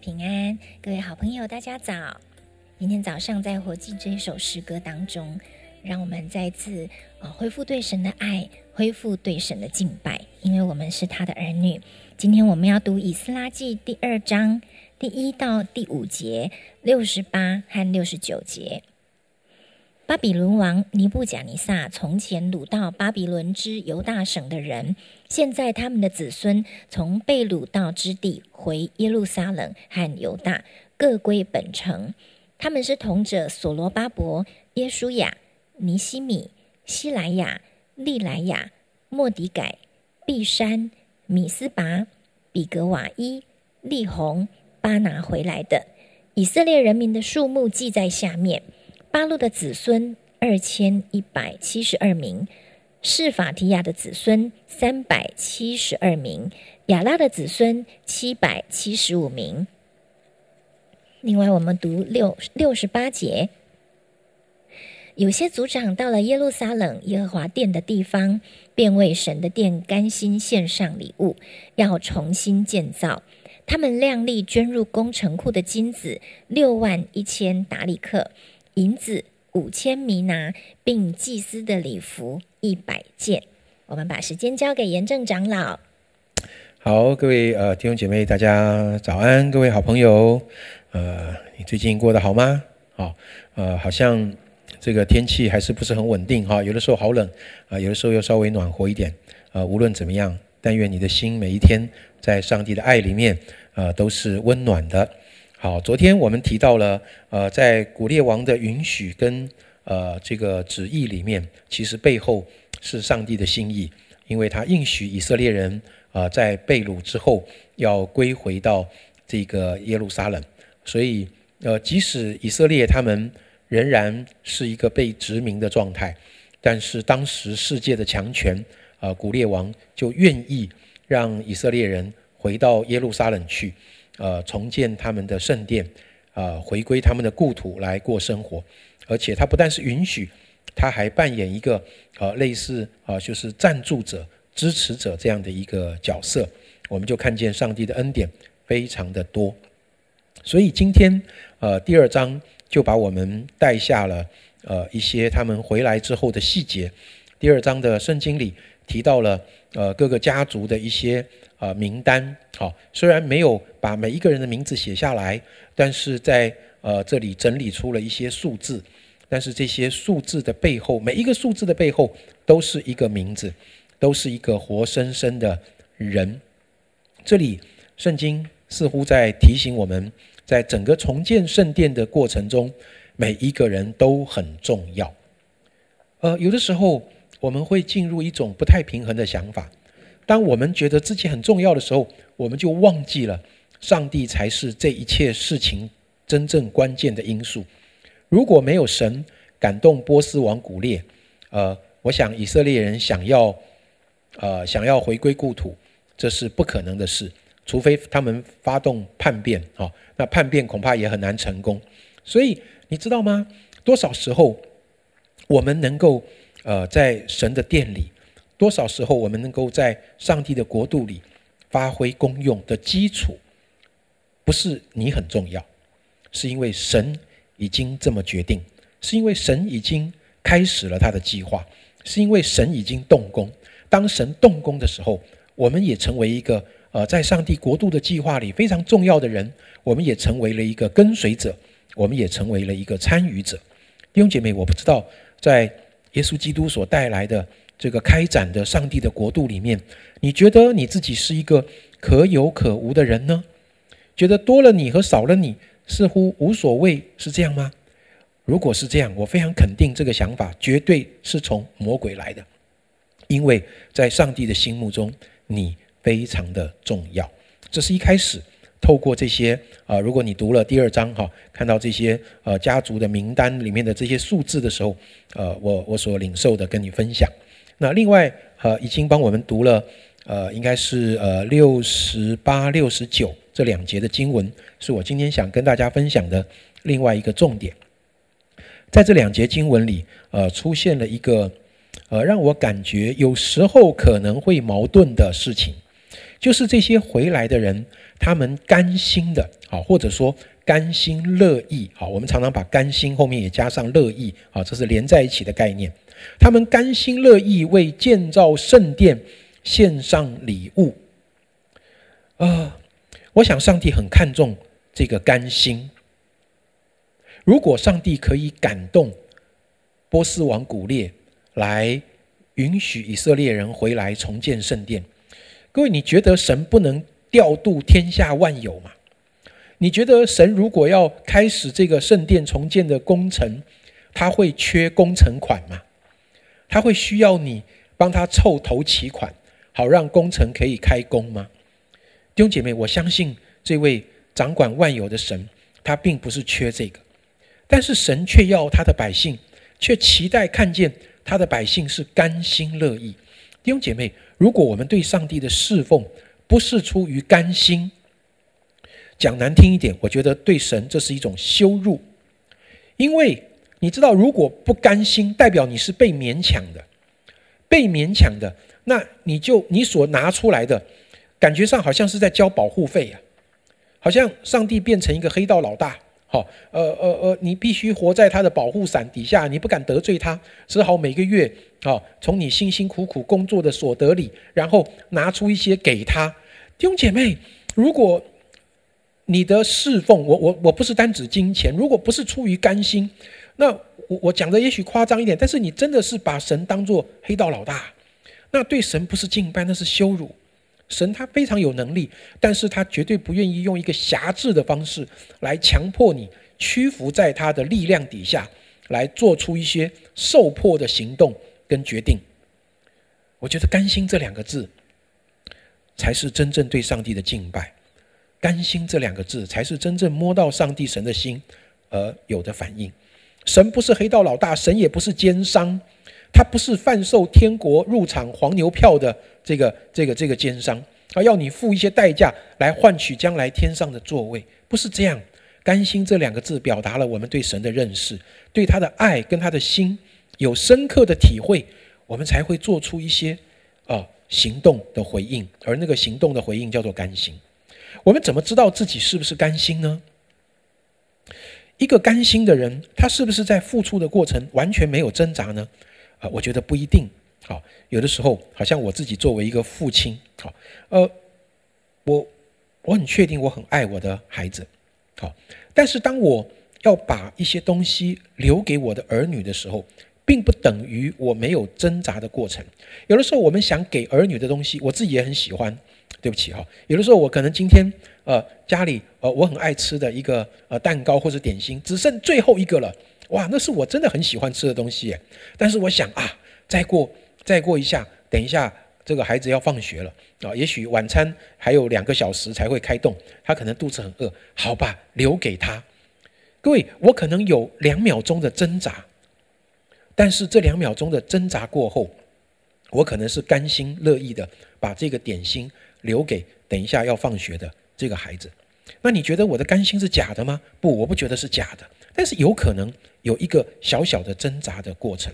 平安！各位好朋友，大家早！今天早上在活祭这一首诗歌当中，让我们再次啊恢复对神的爱，恢复对神的敬拜，因为我们是他的儿女。今天我们要读以斯拉记第二章第一到第五节、六十八和六十九节。巴比伦王尼布贾尼撒从前掳到巴比伦之犹大省的人，现在他们的子孙从被掳到之地回耶路撒冷和犹大，各归本城。他们是同者所罗巴伯、耶稣雅、尼西米、希莱亚、利莱亚、莫迪改、毕山、米斯拔、比格瓦伊、利红、巴拿回来的。以色列人民的数目记在下面。巴路的子孙二千一百七十二名，示法提亚的子孙三百七十二名，亚拉的子孙七百七十五名。另外，我们读六六十八节，有些族长到了耶路撒冷耶和华殿的地方，便为神的殿甘心献上礼物，要重新建造。他们量力捐入工程库的金子六万一千达里克。银子五千米拿，并祭司的礼服一百件。我们把时间交给严正长老。好，各位呃弟兄姐妹，大家早安！各位好朋友，呃，你最近过得好吗？好，呃，好像这个天气还是不是很稳定哈，有的时候好冷啊，有的时候又稍微暖和一点。呃，无论怎么样，但愿你的心每一天在上帝的爱里面，呃，都是温暖的。好，昨天我们提到了，呃，在古列王的允许跟呃这个旨意里面，其实背后是上帝的心意，因为他应许以色列人啊，在被掳之后要归回到这个耶路撒冷，所以呃，即使以色列他们仍然是一个被殖民的状态，但是当时世界的强权啊，古列王就愿意让以色列人回到耶路撒冷去。呃，重建他们的圣殿，啊，回归他们的故土来过生活，而且他不但是允许，他还扮演一个呃类似啊，就是赞助者、支持者这样的一个角色。我们就看见上帝的恩典非常的多，所以今天呃第二章就把我们带下了呃一些他们回来之后的细节。第二章的圣经里提到了呃各个家族的一些。呃，名单好，虽然没有把每一个人的名字写下来，但是在呃这里整理出了一些数字，但是这些数字的背后，每一个数字的背后都是一个名字，都是一个活生生的人。这里圣经似乎在提醒我们，在整个重建圣殿的过程中，每一个人都很重要。呃，有的时候我们会进入一种不太平衡的想法。当我们觉得自己很重要的时候，我们就忘记了上帝才是这一切事情真正关键的因素。如果没有神感动波斯王古列，呃，我想以色列人想要，呃，想要回归故土，这是不可能的事。除非他们发动叛变，啊，那叛变恐怕也很难成功。所以你知道吗？多少时候我们能够，呃，在神的殿里。多少时候，我们能够在上帝的国度里发挥功用的基础，不是你很重要，是因为神已经这么决定，是因为神已经开始了他的计划，是因为神已经动工。当神动工的时候，我们也成为一个呃，在上帝国度的计划里非常重要的人，我们也成为了一个跟随者，我们也成为了一个参与者。弟兄姐妹，我不知道在耶稣基督所带来的。这个开展的上帝的国度里面，你觉得你自己是一个可有可无的人呢？觉得多了你和少了你似乎无所谓，是这样吗？如果是这样，我非常肯定这个想法绝对是从魔鬼来的，因为在上帝的心目中，你非常的重要。这是一开始透过这些啊，如果你读了第二章哈，看到这些呃家族的名单里面的这些数字的时候，呃，我我所领受的跟你分享。那另外，呃，已经帮我们读了，呃，应该是呃六十八、六十九这两节的经文，是我今天想跟大家分享的另外一个重点。在这两节经文里，呃，出现了一个，呃，让我感觉有时候可能会矛盾的事情。就是这些回来的人，他们甘心的，好，或者说甘心乐意，好，我们常常把甘心后面也加上乐意，好，这是连在一起的概念。他们甘心乐意为建造圣殿献上礼物。啊，我想上帝很看重这个甘心。如果上帝可以感动波斯王古列来允许以色列人回来重建圣殿，各位，你觉得神不能调度天下万有吗？你觉得神如果要开始这个圣殿重建的工程，他会缺工程款吗？他会需要你帮他凑头期款，好让工程可以开工吗？弟兄姐妹，我相信这位掌管万有的神，他并不是缺这个。但是神却要他的百姓，却期待看见他的百姓是甘心乐意。弟兄姐妹，如果我们对上帝的侍奉不是出于甘心，讲难听一点，我觉得对神这是一种羞辱。因为你知道，如果不甘心，代表你是被勉强的，被勉强的，那你就你所拿出来的，感觉上好像是在交保护费呀，好像上帝变成一个黑道老大。好，呃呃呃，你必须活在他的保护伞底下，你不敢得罪他，只好每个月，好，从你辛辛苦苦工作的所得里，然后拿出一些给他。弟兄姐妹，如果你的侍奉，我我我不是单指金钱，如果不是出于甘心，那我我讲的也许夸张一点，但是你真的是把神当做黑道老大，那对神不是敬拜，那是羞辱。神他非常有能力，但是他绝对不愿意用一个辖制的方式来强迫你屈服在他的力量底下，来做出一些受迫的行动跟决定。我觉得“甘心”这两个字，才是真正对上帝的敬拜。甘心这两个字，才是真正摸到上帝神的心而有的反应。神不是黑道老大，神也不是奸商。他不是贩售天国入场黄牛票的这个这个这个奸商，他，要你付一些代价来换取将来天上的座位，不是这样。甘心这两个字表达了我们对神的认识，对他的爱跟他的心有深刻的体会，我们才会做出一些啊行动的回应，而那个行动的回应叫做甘心。我们怎么知道自己是不是甘心呢？一个甘心的人，他是不是在付出的过程完全没有挣扎呢？啊，我觉得不一定。好，有的时候好像我自己作为一个父亲，好，呃，我我很确定我很爱我的孩子，好，但是当我要把一些东西留给我的儿女的时候，并不等于我没有挣扎的过程。有的时候我们想给儿女的东西，我自己也很喜欢。对不起哈，有的时候我可能今天呃家里呃我很爱吃的一个呃蛋糕或者点心，只剩最后一个了。哇，那是我真的很喜欢吃的东西耶！但是我想啊，再过再过一下，等一下这个孩子要放学了啊，也许晚餐还有两个小时才会开动，他可能肚子很饿，好吧，留给他。各位，我可能有两秒钟的挣扎，但是这两秒钟的挣扎过后，我可能是甘心乐意的把这个点心留给等一下要放学的这个孩子。那你觉得我的甘心是假的吗？不，我不觉得是假的。但是有可能有一个小小的挣扎的过程，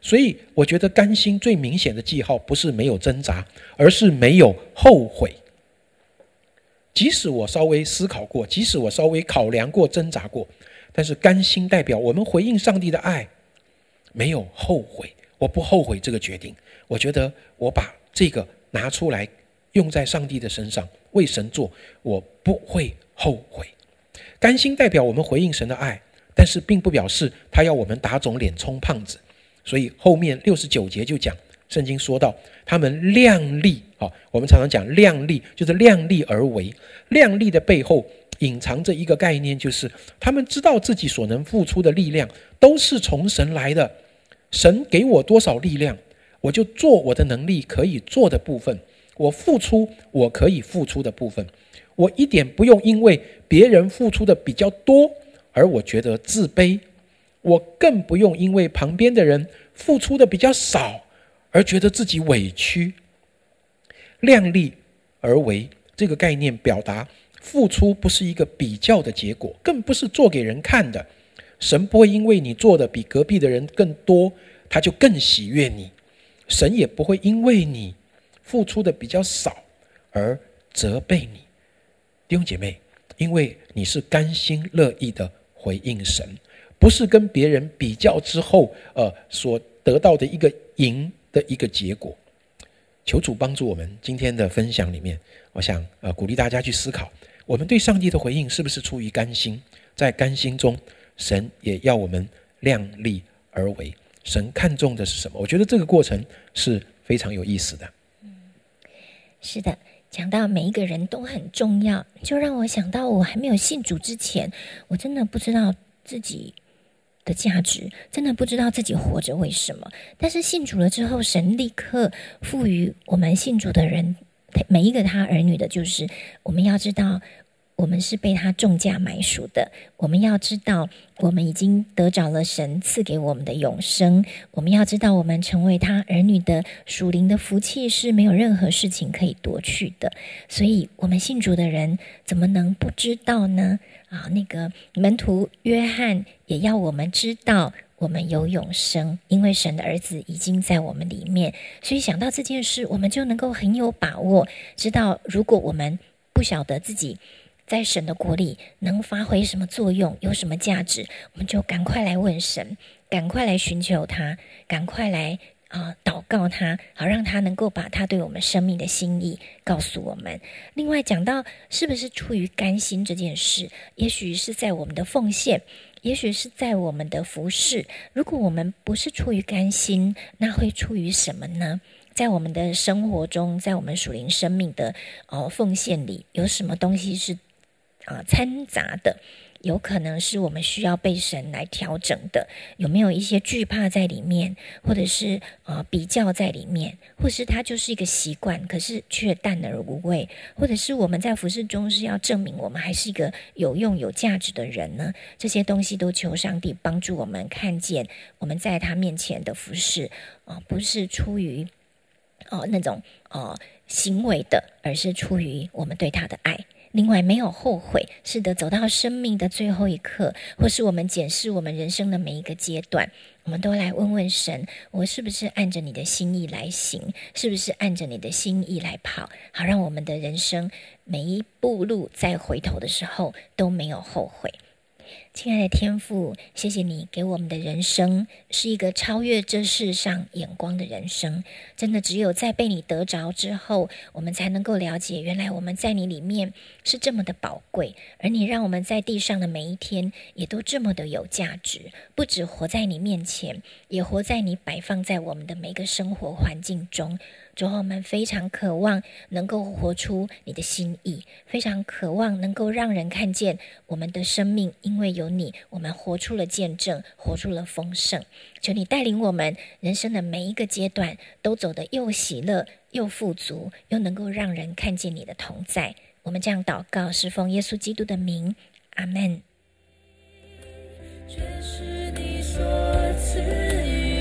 所以我觉得甘心最明显的记号不是没有挣扎，而是没有后悔。即使我稍微思考过，即使我稍微考量过、挣扎过，但是甘心代表我们回应上帝的爱，没有后悔。我不后悔这个决定。我觉得我把这个拿出来用在上帝的身上，为神做，我不会后悔。甘心代表我们回应神的爱。但是并不表示他要我们打肿脸充胖子，所以后面六十九节就讲，圣经说到他们量力啊，我们常常讲量力，就是量力而为。量力的背后隐藏着一个概念，就是他们知道自己所能付出的力量都是从神来的，神给我多少力量，我就做我的能力可以做的部分，我付出我可以付出的部分，我一点不用因为别人付出的比较多。而我觉得自卑，我更不用因为旁边的人付出的比较少而觉得自己委屈。量力而为这个概念表达，付出不是一个比较的结果，更不是做给人看的。神不会因为你做的比隔壁的人更多，他就更喜悦你；神也不会因为你付出的比较少，而责备你，弟兄姐妹，因为你是甘心乐意的回应神，不是跟别人比较之后，呃，所得到的一个赢的一个结果。求主帮助我们今天的分享里面，我想呃鼓励大家去思考，我们对上帝的回应是不是出于甘心？在甘心中，神也要我们量力而为。神看重的是什么？我觉得这个过程是非常有意思的。是的，讲到每一个人都很重要，就让我想到我还没有信主之前，我真的不知道自己的价值，真的不知道自己活着为什么。但是信主了之后，神立刻赋予我们信主的人每一个他儿女的，就是我们要知道。我们是被他重价买赎的。我们要知道，我们已经得着了神赐给我们的永生。我们要知道，我们成为他儿女的属灵的福气是没有任何事情可以夺去的。所以，我们信主的人怎么能不知道呢？啊，那个门徒约翰也要我们知道，我们有永生，因为神的儿子已经在我们里面。所以，想到这件事，我们就能够很有把握，知道如果我们不晓得自己。在神的国里能发挥什么作用，有什么价值，我们就赶快来问神，赶快来寻求他，赶快来啊祷告他，好让他能够把他对我们生命的心意告诉我们。另外讲到是不是出于甘心这件事，也许是在我们的奉献，也许是在我们的服侍。如果我们不是出于甘心，那会出于什么呢？在我们的生活中，在我们属灵生命的哦奉献里，有什么东西是？啊，掺杂的有可能是我们需要被神来调整的，有没有一些惧怕在里面，或者是啊比较在里面，或是它就是一个习惯，可是却淡而无味，或者是我们在服饰中是要证明我们还是一个有用有价值的人呢？这些东西都求上帝帮助我们看见我们在他面前的服饰啊，不是出于哦那种哦行为的，而是出于我们对他的爱。另外，没有后悔，是的，走到生命的最后一刻，或是我们检视我们人生的每一个阶段，我们都来问问神：我是不是按着你的心意来行？是不是按着你的心意来跑？好，让我们的人生每一步路再回头的时候都没有后悔。亲爱的天父，谢谢你给我们的人生是一个超越这世上眼光的人生。真的，只有在被你得着之后，我们才能够了解，原来我们在你里面是这么的宝贵，而你让我们在地上的每一天也都这么的有价值。不止活在你面前，也活在你摆放在我们的每个生活环境中。主，我们非常渴望能够活出你的心意，非常渴望能够让人看见我们的生命，因为有你，我们活出了见证，活出了丰盛。求你带领我们人生的每一个阶段，都走得又喜乐又富足，又能够让人看见你的同在。我们这样祷告，是奉耶稣基督的名，阿门。是你所赐。